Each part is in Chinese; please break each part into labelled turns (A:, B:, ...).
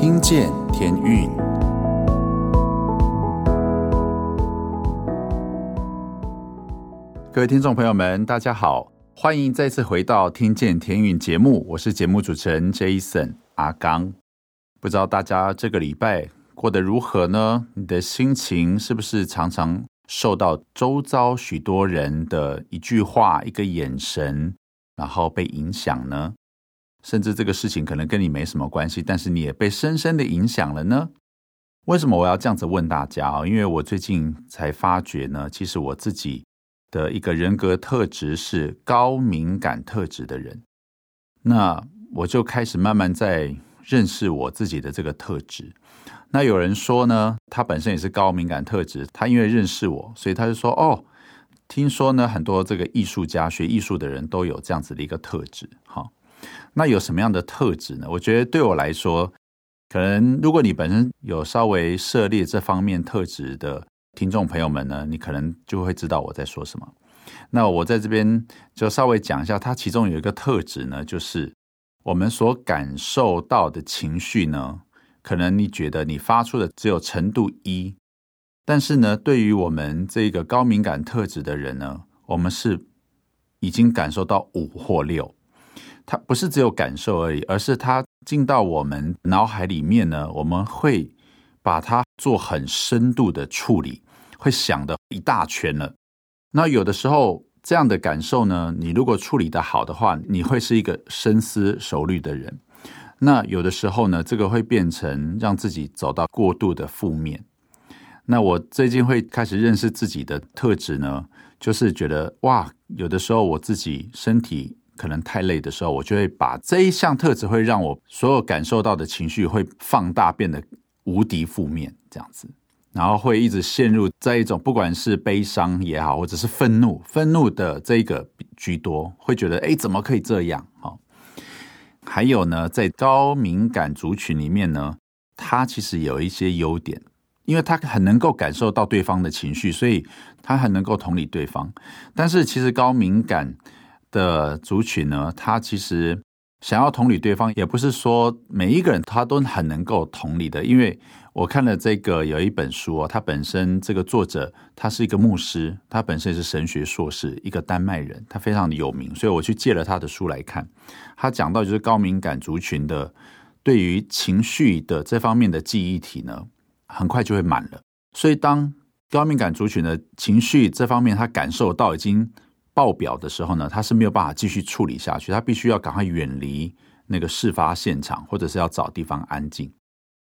A: 听见天运，各位听众朋友们，大家好，欢迎再次回到《听见天运》节目，我是节目主持人 Jason 阿刚。不知道大家这个礼拜过得如何呢？你的心情是不是常常受到周遭许多人的一句话、一个眼神，然后被影响呢？甚至这个事情可能跟你没什么关系，但是你也被深深的影响了呢？为什么我要这样子问大家啊？因为我最近才发觉呢，其实我自己的一个人格特质是高敏感特质的人。那我就开始慢慢在认识我自己的这个特质。那有人说呢，他本身也是高敏感特质，他因为认识我，所以他就说：“哦，听说呢，很多这个艺术家学艺术的人都有这样子的一个特质。”好。那有什么样的特质呢？我觉得对我来说，可能如果你本身有稍微涉猎这方面特质的听众朋友们呢，你可能就会知道我在说什么。那我在这边就稍微讲一下，它其中有一个特质呢，就是我们所感受到的情绪呢，可能你觉得你发出的只有程度一，但是呢，对于我们这个高敏感特质的人呢，我们是已经感受到五或六。它不是只有感受而已，而是它进到我们脑海里面呢，我们会把它做很深度的处理，会想的一大圈了。那有的时候这样的感受呢，你如果处理得好的话，你会是一个深思熟虑的人。那有的时候呢，这个会变成让自己走到过度的负面。那我最近会开始认识自己的特质呢，就是觉得哇，有的时候我自己身体。可能太累的时候，我就会把这一项特质会让我所有感受到的情绪会放大，变得无敌负面这样子，然后会一直陷入在一种不管是悲伤也好，或者是愤怒，愤怒的这个居多，会觉得哎，怎么可以这样？哈，还有呢，在高敏感族群里面呢，他其实有一些优点，因为他很能够感受到对方的情绪，所以他很能够同理对方。但是其实高敏感的族群呢，他其实想要同理对方，也不是说每一个人他都很能够同理的。因为我看了这个有一本书哦，他本身这个作者他是一个牧师，他本身也是神学硕士，一个丹麦人，他非常的有名，所以我去借了他的书来看。他讲到就是高敏感族群的对于情绪的这方面的记忆体呢，很快就会满了。所以当高敏感族群的情绪这方面他感受到已经爆表的时候呢，他是没有办法继续处理下去，他必须要赶快远离那个事发现场，或者是要找地方安静。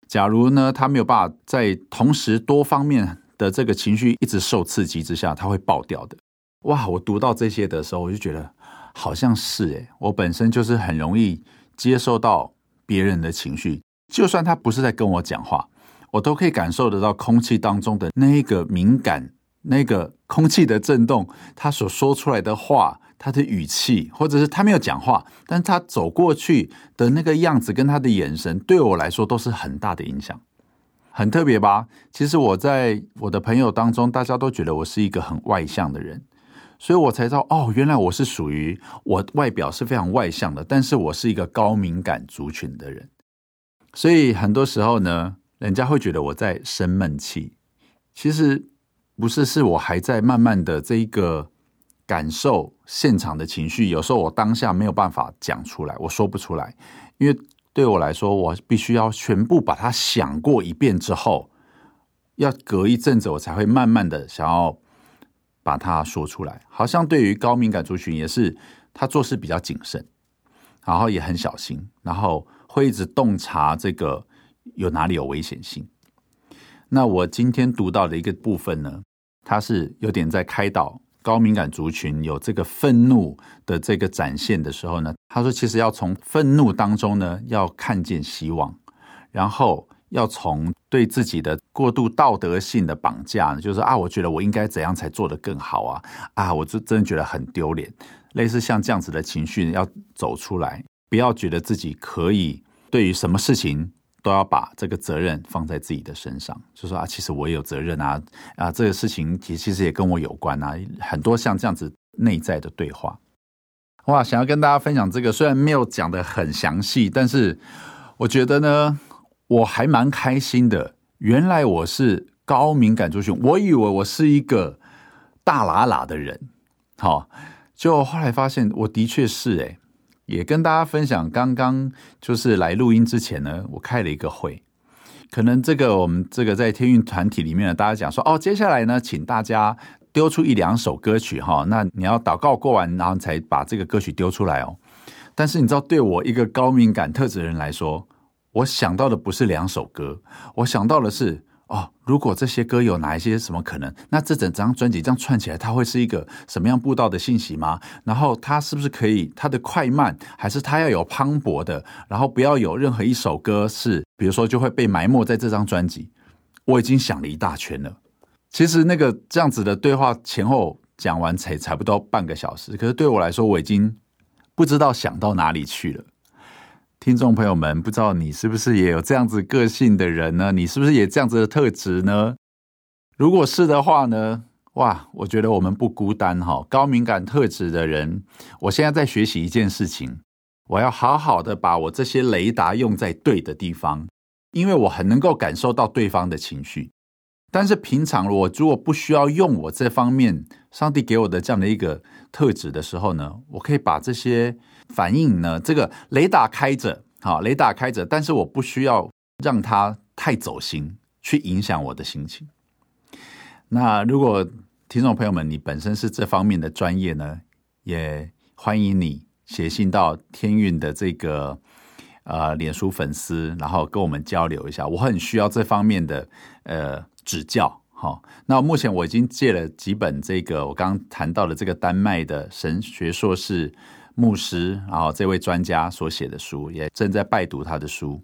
A: 假如呢，他没有办法在同时多方面的这个情绪一直受刺激之下，他会爆掉的。哇，我读到这些的时候，我就觉得好像是诶，我本身就是很容易接受到别人的情绪，就算他不是在跟我讲话，我都可以感受得到空气当中的那一个敏感。那个空气的震动，他所说出来的话，他的语气，或者是他没有讲话，但他走过去的那个样子跟他的眼神，对我来说都是很大的影响，很特别吧？其实我在我的朋友当中，大家都觉得我是一个很外向的人，所以我才知道，哦，原来我是属于我外表是非常外向的，但是我是一个高敏感族群的人，所以很多时候呢，人家会觉得我在生闷气，其实。不是，是我还在慢慢的这一个感受现场的情绪，有时候我当下没有办法讲出来，我说不出来，因为对我来说，我必须要全部把它想过一遍之后，要隔一阵子，我才会慢慢的想要把它说出来。好像对于高敏感族群也是，他做事比较谨慎，然后也很小心，然后会一直洞察这个有哪里有危险性。那我今天读到的一个部分呢，它是有点在开导高敏感族群有这个愤怒的这个展现的时候呢，他说其实要从愤怒当中呢，要看见希望，然后要从对自己的过度道德性的绑架，就是啊，我觉得我应该怎样才做得更好啊，啊，我就真的觉得很丢脸，类似像这样子的情绪要走出来，不要觉得自己可以对于什么事情。都要把这个责任放在自己的身上，就说啊，其实我也有责任啊，啊，这个事情其其实也跟我有关啊，很多像这样子内在的对话，哇，想要跟大家分享这个，虽然没有讲得很详细，但是我觉得呢，我还蛮开心的。原来我是高敏感族群，我以为我是一个大喇喇的人，好，就后来发现我的确是诶，也跟大家分享，刚刚就是来录音之前呢，我开了一个会，可能这个我们这个在天运团体里面呢，大家讲说哦，接下来呢，请大家丢出一两首歌曲哈，那你要祷告过完，然后才把这个歌曲丢出来哦。但是你知道，对我一个高敏感特质的人来说，我想到的不是两首歌，我想到的是哦，如果这些歌有哪一些什么可能，那这整张专辑这样串起来，它会是一个什么样步道的信息吗？然后它是不是可以，它的快慢，还是它要有磅礴的，然后不要有任何一首歌是，比如说就会被埋没在这张专辑。我已经想了一大圈了。其实那个这样子的对话前后讲完才差不多半个小时，可是对我来说，我已经。不知道想到哪里去了，听众朋友们，不知道你是不是也有这样子个性的人呢？你是不是也这样子的特质呢？如果是的话呢，哇，我觉得我们不孤单哈。高敏感特质的人，我现在在学习一件事情，我要好好的把我这些雷达用在对的地方，因为我很能够感受到对方的情绪。但是平常我如果不需要用我这方面，上帝给我的这样的一个特质的时候呢，我可以把这些反应呢，这个雷达开着，好，雷达开着，但是我不需要让它太走心，去影响我的心情。那如果听众朋友们，你本身是这方面的专业呢，也欢迎你写信到天运的这个呃脸书粉丝，然后跟我们交流一下，我很需要这方面的呃。指教，好。那目前我已经借了几本这个我刚刚谈到的这个丹麦的神学硕士牧师，然后这位专家所写的书，也正在拜读他的书。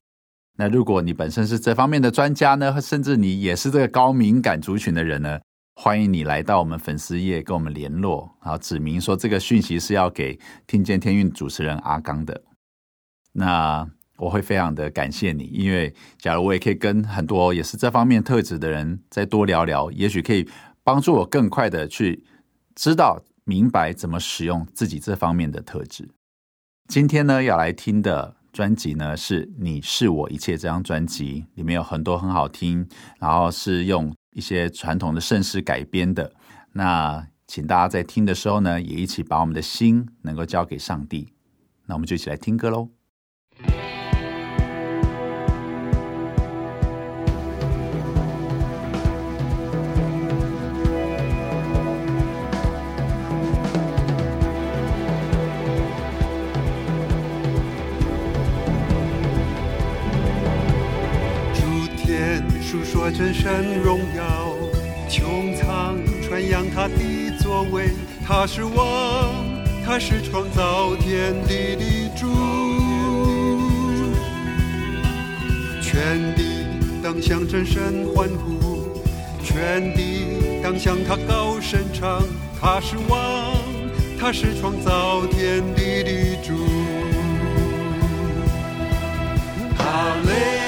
A: 那如果你本身是这方面的专家呢，甚至你也是这个高敏感族群的人呢，欢迎你来到我们粉丝页跟我们联络，然后指明说这个讯息是要给听见天运主持人阿刚的。那。我会非常的感谢你，因为假如我也可以跟很多也是这方面特质的人再多聊聊，也许可以帮助我更快的去知道明白怎么使用自己这方面的特质。今天呢，要来听的专辑呢是《你是我一切》这张专辑，里面有很多很好听，然后是用一些传统的圣诗改编的。那请大家在听的时候呢，也一起把我们的心能够交给上帝。那我们就一起来听歌喽。
B: 真神荣耀，穹苍传扬他的作为，他是王，他是创造天地的主，全地当向真神欢呼，全地当向他高声唱，他是王，他是创造天地的主，哈利。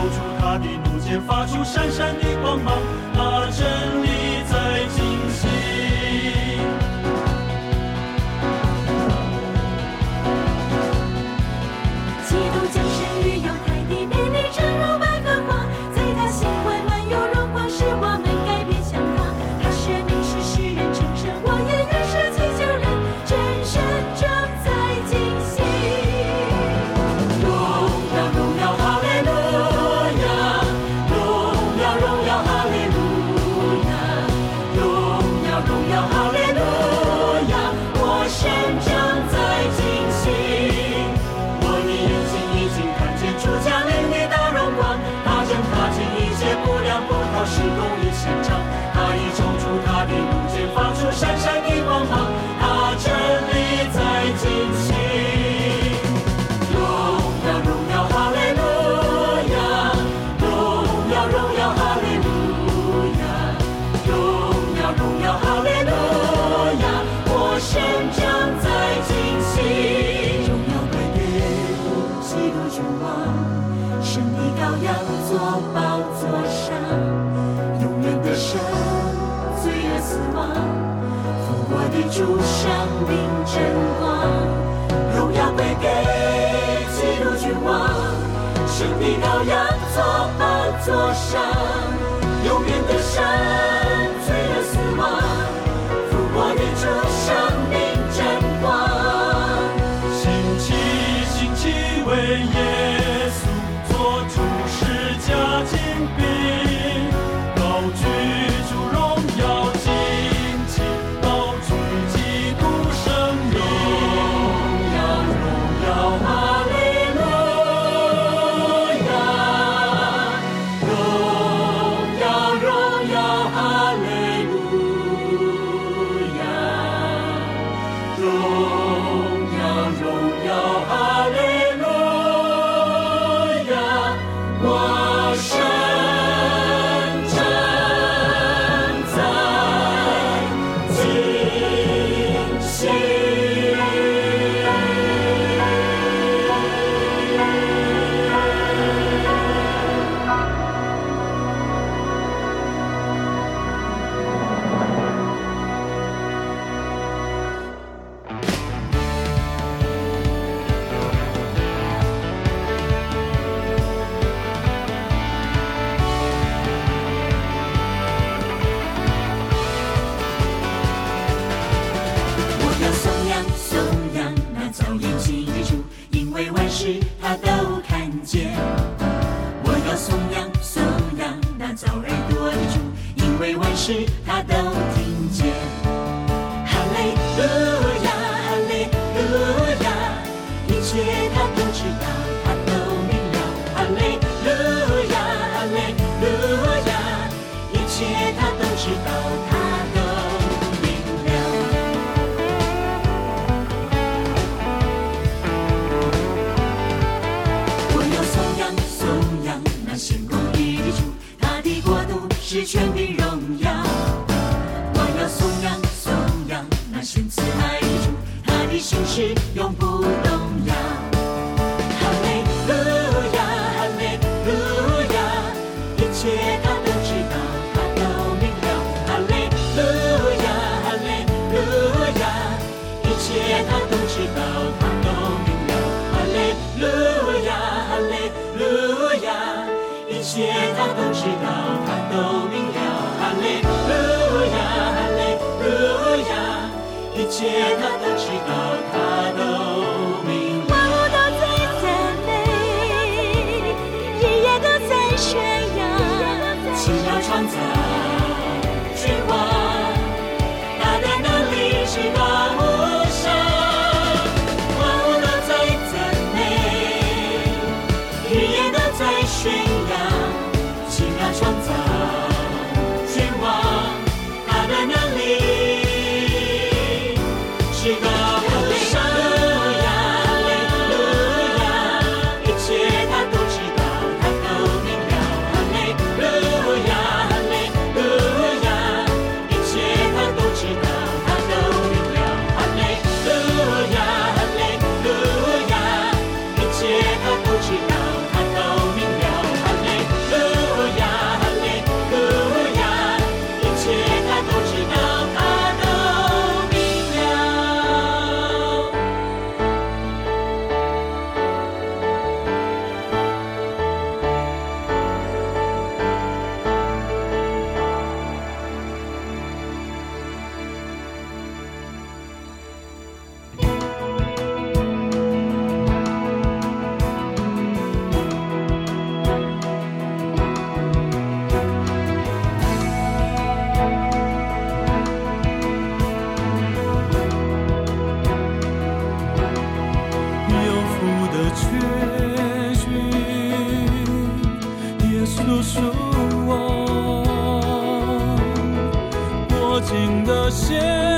C: 露出他的怒剑，发出闪闪的光芒。啊真
D: 的羔羊坐宝座上，永远的神，罪人死亡，复活的主生谢他都
C: 知道。谢。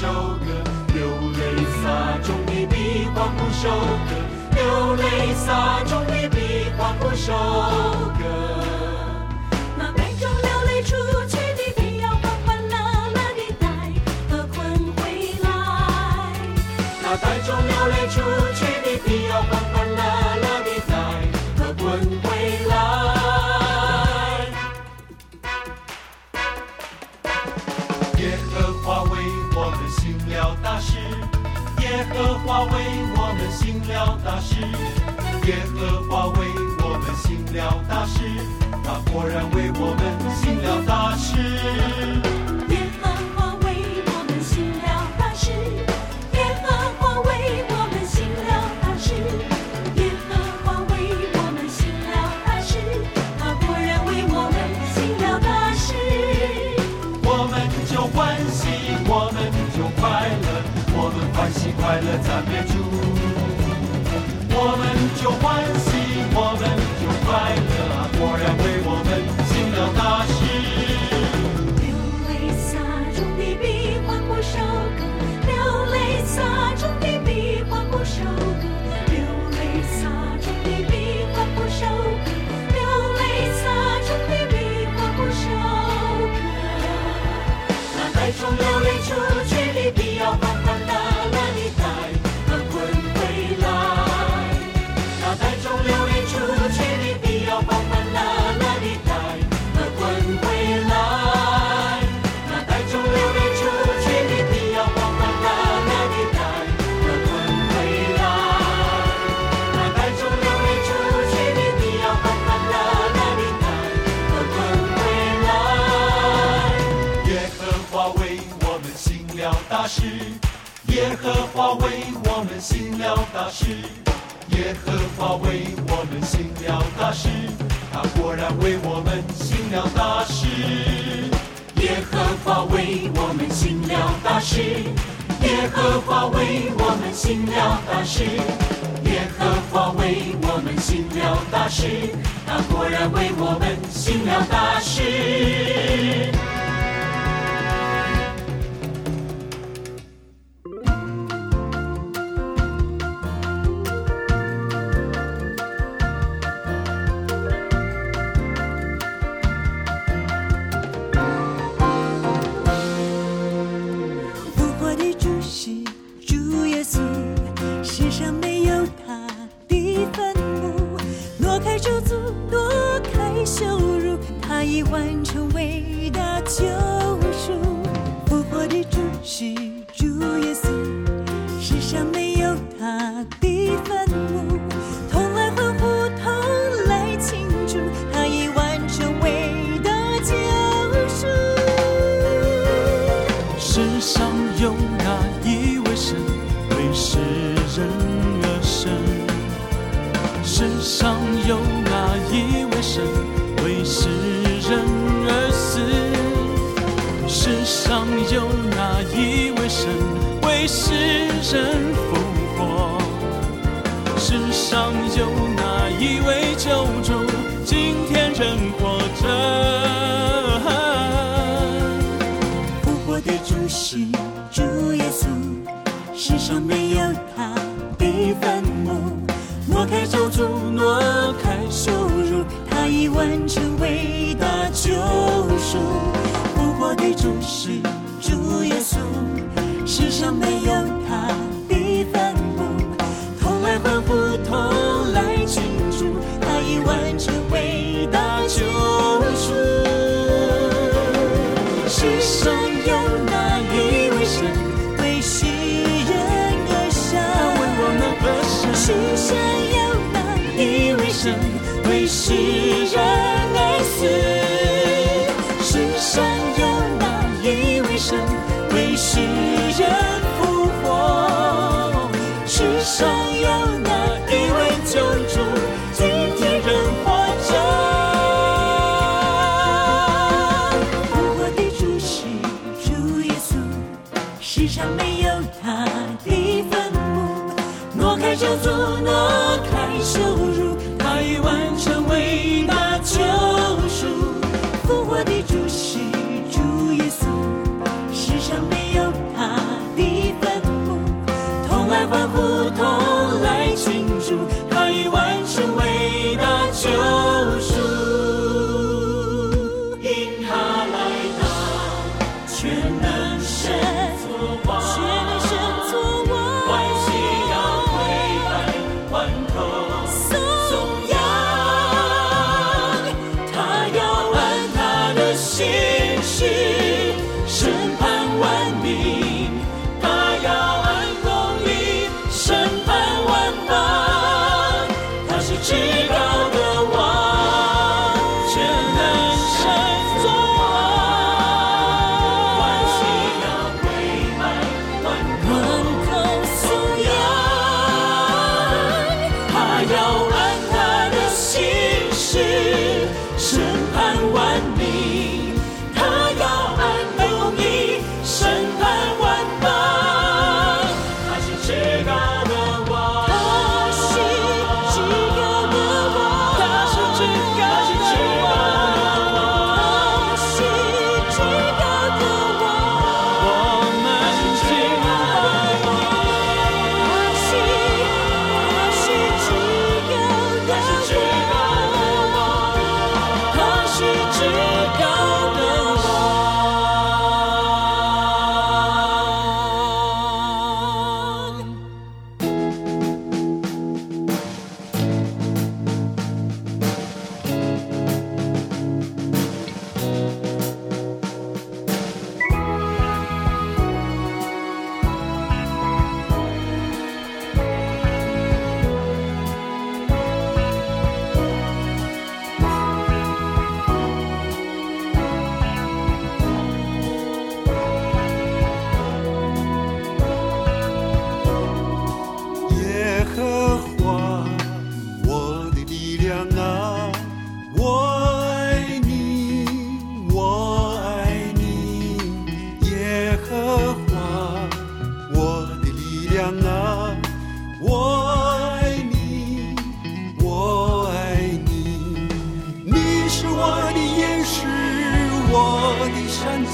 C: 从流泪出去的必要欢耶和华为我们行了大事，他果然为我
D: 们行了
C: 大事。了大事，耶和华为我们行了大事，他果然为我们行了大事。
D: 耶和华为我们行了大事，耶和华为我们行了大事，耶和华为我们行了大事，他果然为我们行了大事。上有哪一位救
B: 主？今天仍活着。复活的主是主
C: 耶稣，世上没有他的坟墓。挪开咒诅，挪
B: 开羞辱，他已完成伟大救赎。复活的主是主耶稣，世上没有。treasure.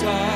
B: time.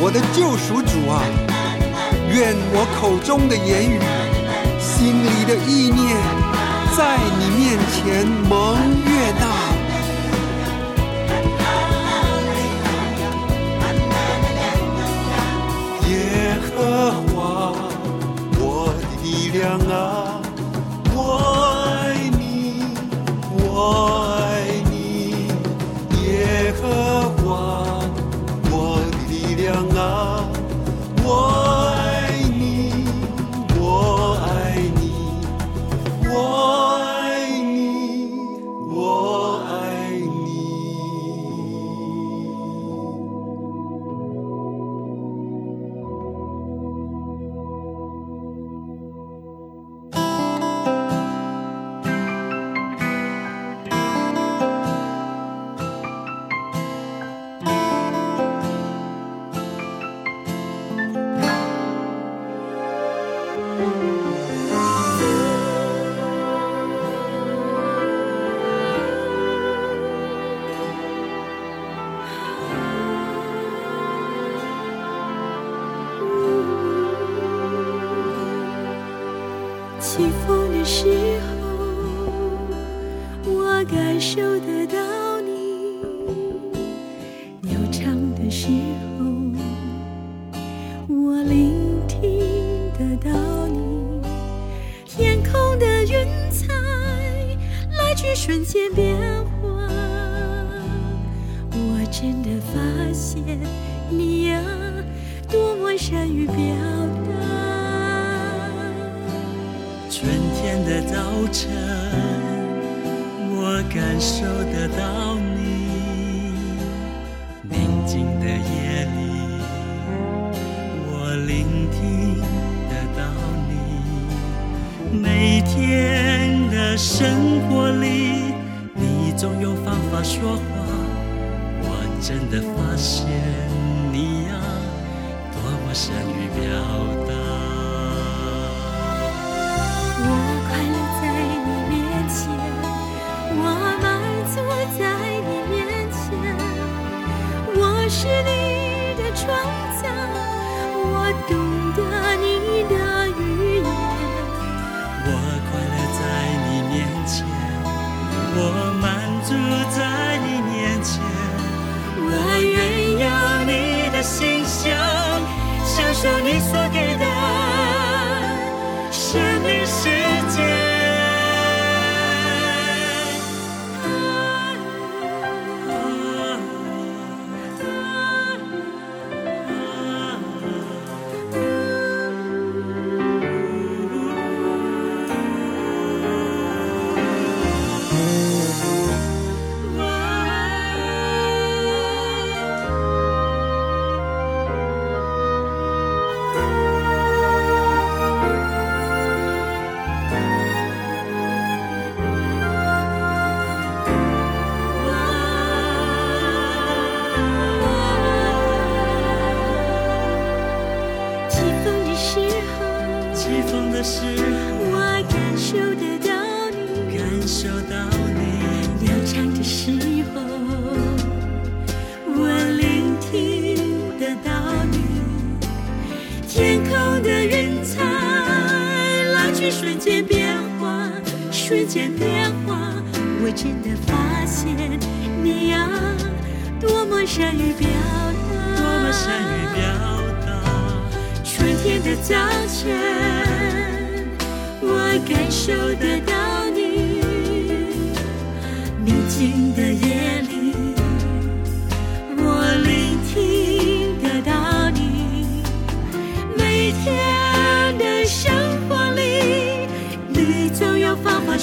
B: 我的救赎主啊，愿我口中的言语、心里的意念，在你面前蒙悦纳。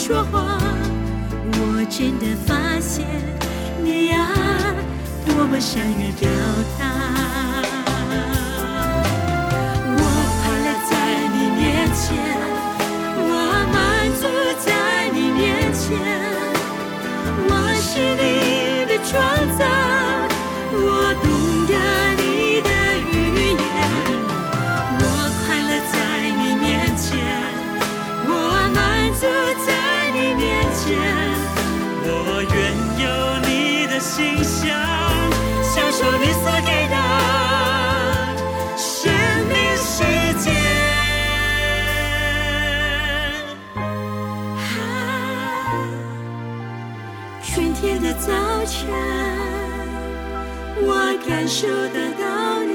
B: 说话。我
D: 真的发现你呀，多么善于表
C: 达。我
D: 快乐在你面前。我满足在你面前，我是你的创造，我独感受得到你；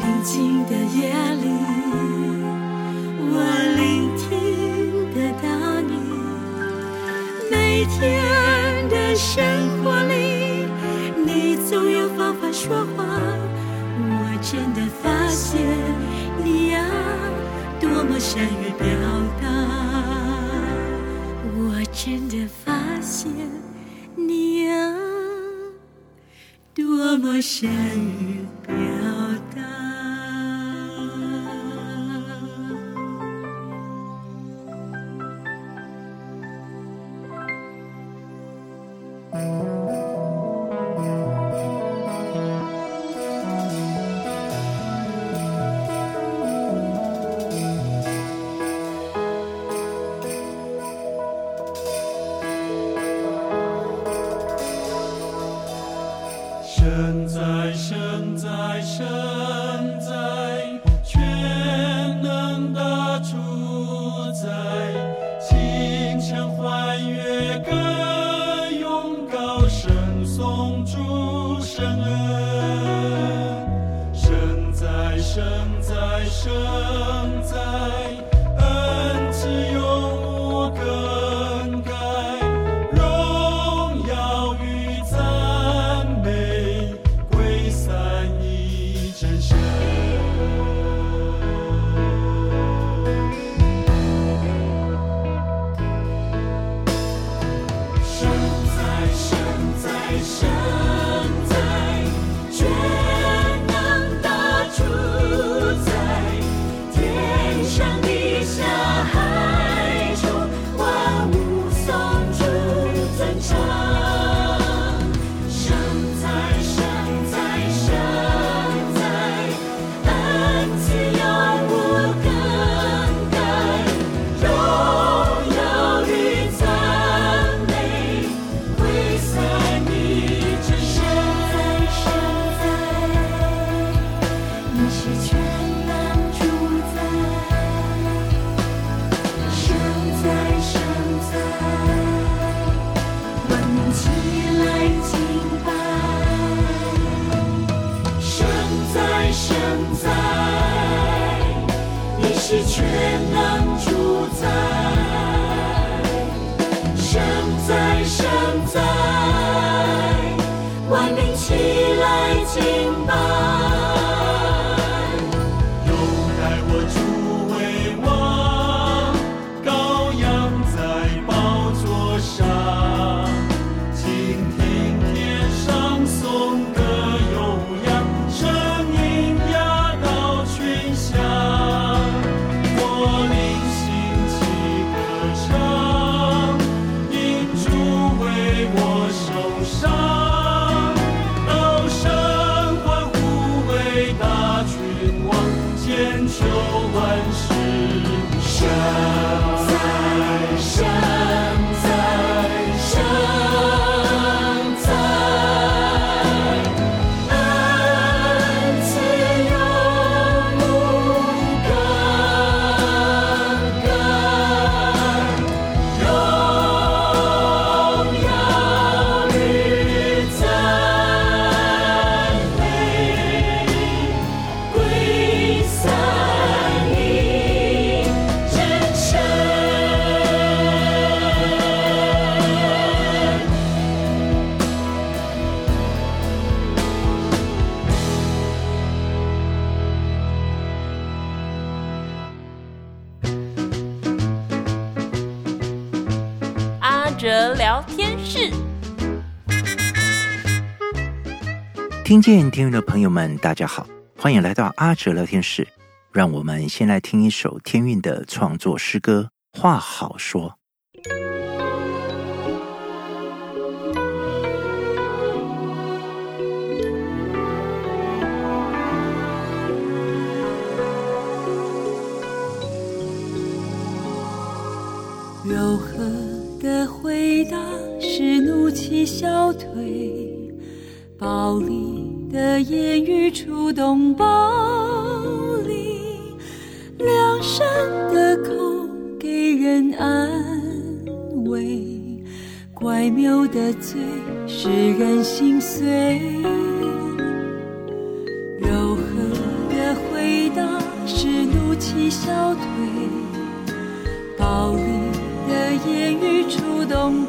D: 宁静的夜里，我聆听得到你。每天的生活里，你总有方法说话。我真的发现你呀，多么善于表达。我真的发。现么善于
E: 听见天
D: 韵的朋友们，大家好，欢迎来到阿哲聊天室。让我们先来听一首天韵的创作诗歌《话好说》。
F: 柔和。的回答是怒气消退，暴力的言语触动暴力，良善的口给人安慰，乖谬的嘴使人心碎。柔和的回答是怒气消退，暴力。的言语触
D: 动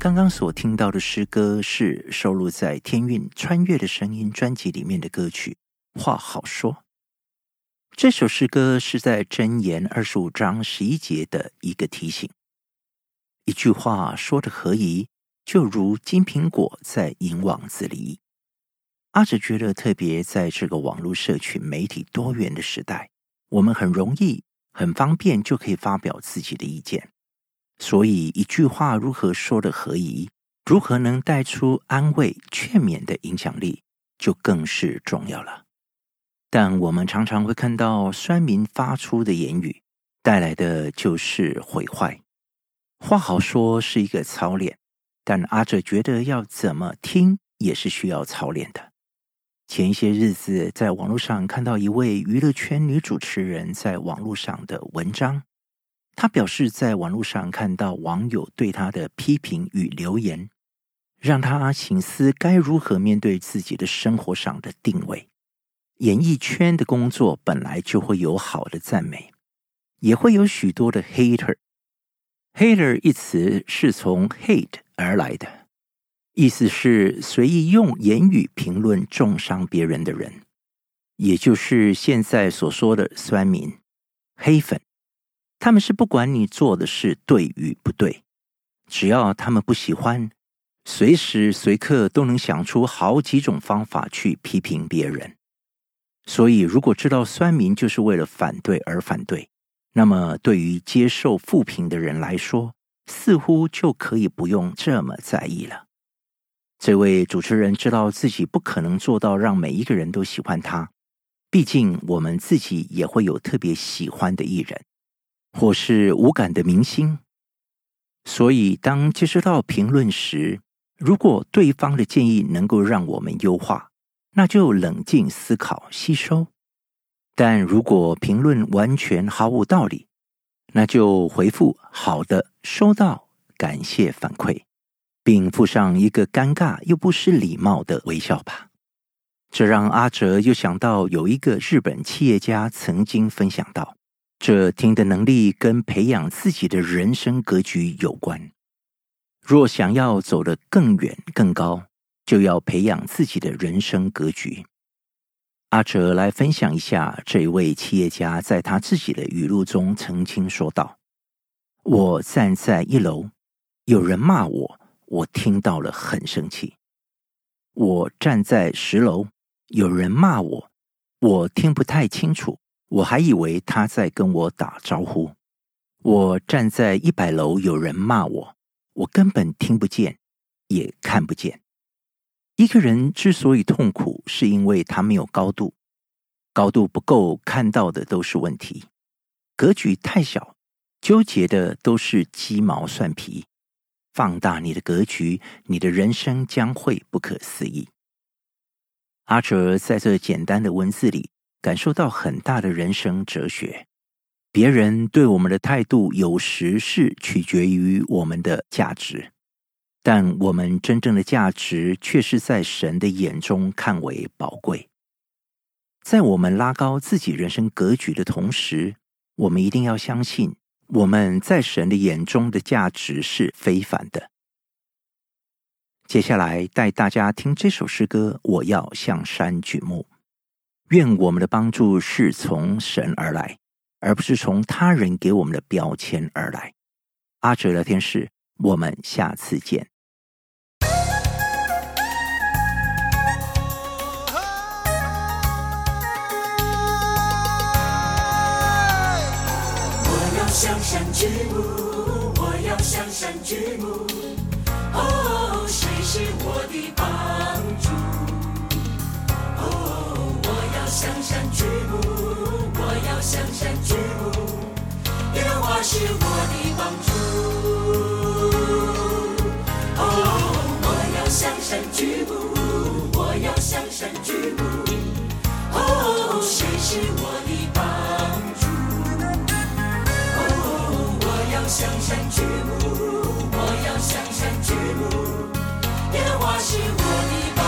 D: 刚刚所听到的诗歌是收录在天韵《穿越的声音》专辑里面的歌曲《话好说》。这首诗歌是在箴言二十五章十一节的一个提醒：一句话说的合宜，就如金苹果在银网子里。
E: 阿哲觉得，特别在这个网络社群媒体多元的时代，我们很容易、很方便就可以发表自己的意见。所以，一句话如何说的合宜，如何能带出安慰、劝勉的影响力，就更是重要了。但我们常常会看到酸民发出的言语，带来的就是毁坏。话好说是一个操练，但阿哲觉得要怎么听也是需要操练的。前一些日子，在网络上看到一位娱乐圈女主持人在网络上的文章，他表示在网络上看到网友对他的批评与留言，让她省思该如何面对自己的生活上的定位。演艺圈的工作本来就会有好的赞美，也会有许多的 hater。hater 一词是从 hate 而来的。意思是随意用言语评论重伤别人的人，也就是现在所说的酸民、黑粉。他们是不管你做的事对与不对，只要他们不喜欢，随时随刻都能想出好几种方法去批评别人。所以，如果知道酸民就是为了反对而反对，那么对于接受负评的人来说，似乎就可以不用这么在意了。这位主持人知道自己不可能做到让每一个人都喜欢他，毕竟我们自己也会有特别喜欢的艺人，或是无感的明星。所以，当接收到评论时，如果对方的建议能够让我们优化，那就冷静思考吸收；但如果评论完全毫无道理，那就回复“好的，收到，感谢反馈”。并附上一个尴尬又不失礼貌的微笑吧。这让阿哲又想到有一个日本企业家曾经分享到，这听的能力跟培养自己的人生格局有关。若想要走得更远更高，就要培养自己的人生格局。阿哲来分享一下这一位企业家在他自己的语录中曾经说道：“我站在一楼，有人骂我。”我听到了，很生气。我站在十楼，有人骂我，我听不太清楚，我还以为他在跟我打招呼。我站在一百楼，有人骂我，我根本听不见，也看不见。一个人之所以痛苦，是因为他没有高度，高度不够，看到的都是问题；格局太小，纠结的都是鸡毛蒜皮。放大你的格局，你的人生将会不可思议。阿哲在这简单的文字里感受到很大的人生哲学。别人对我们的态度，有时是取决于我们的价值，但我们真正的价值却是在神的眼中看为宝贵。在我们拉高自己人生格局的同时，我们一定要相信。我们在神的眼中的价值是非凡的。接下来带大家听这首诗歌，我要向山举目。愿我们的帮助是从神而来，而不是从他人给我们的标签而来。阿哲聊天室，我们下次见。
D: 向山举目，我要向山举目。哦，谁是我的宝向山举目，我要向山举目。耶和华是我的帮助。哦，我要向山举目，我要向山举目。哦，谁是我的帮助？
C: 哦，我要向山举目，我要向山举目，耶和华是我的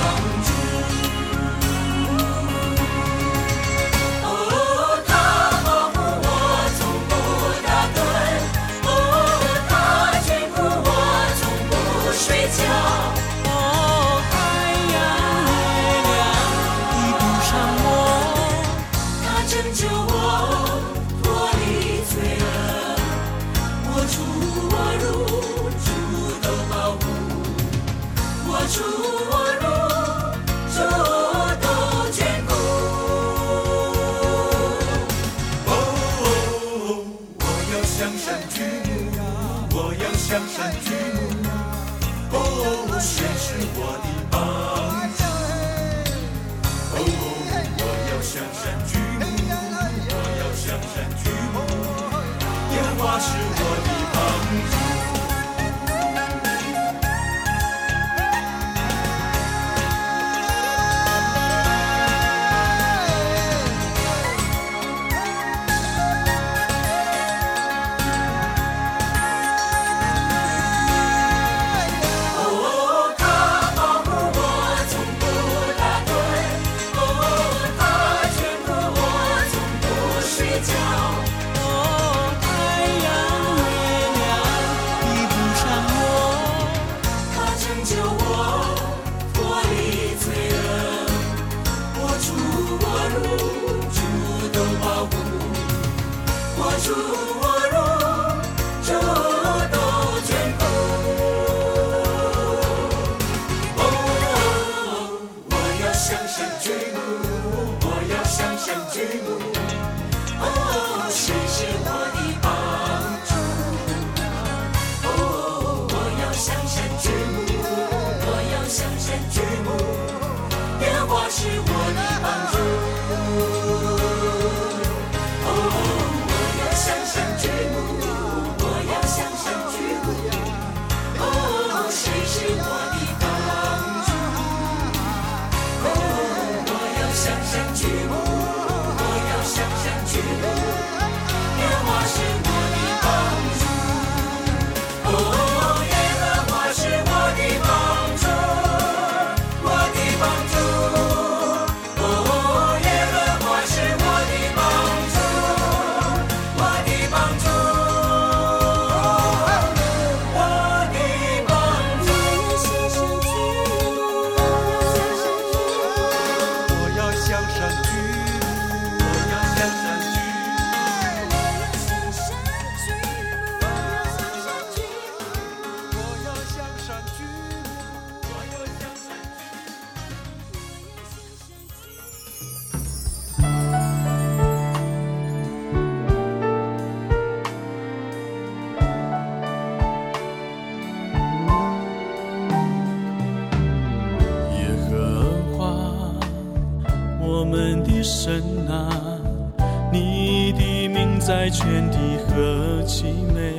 C: 全地和其美，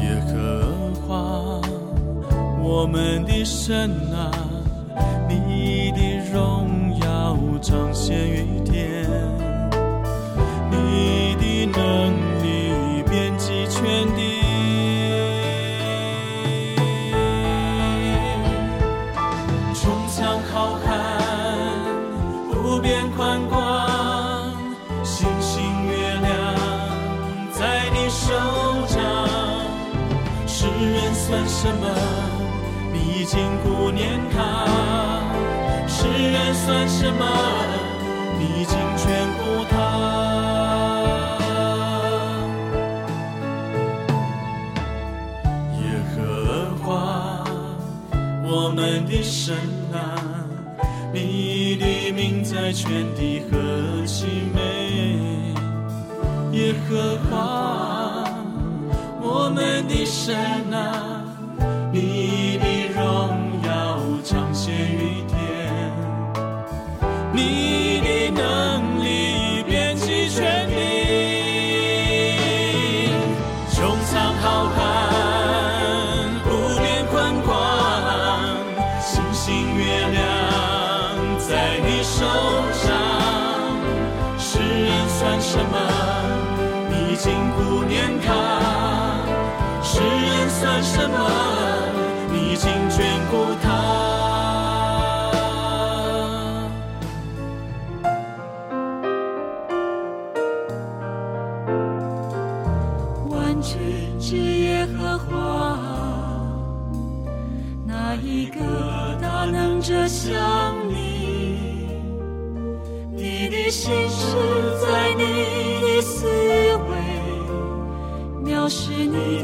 C: 耶和华我们的神啊。吗？你眷顾他？
D: 万军之耶和华，哪一个大能者像你？你的心思，在你的思维，藐视你。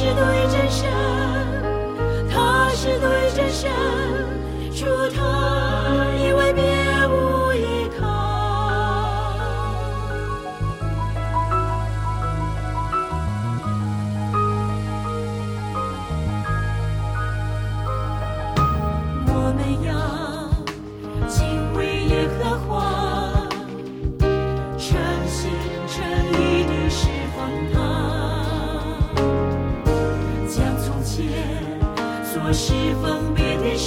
D: 是对真神他是对真神祝他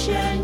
D: ocean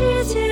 D: 世界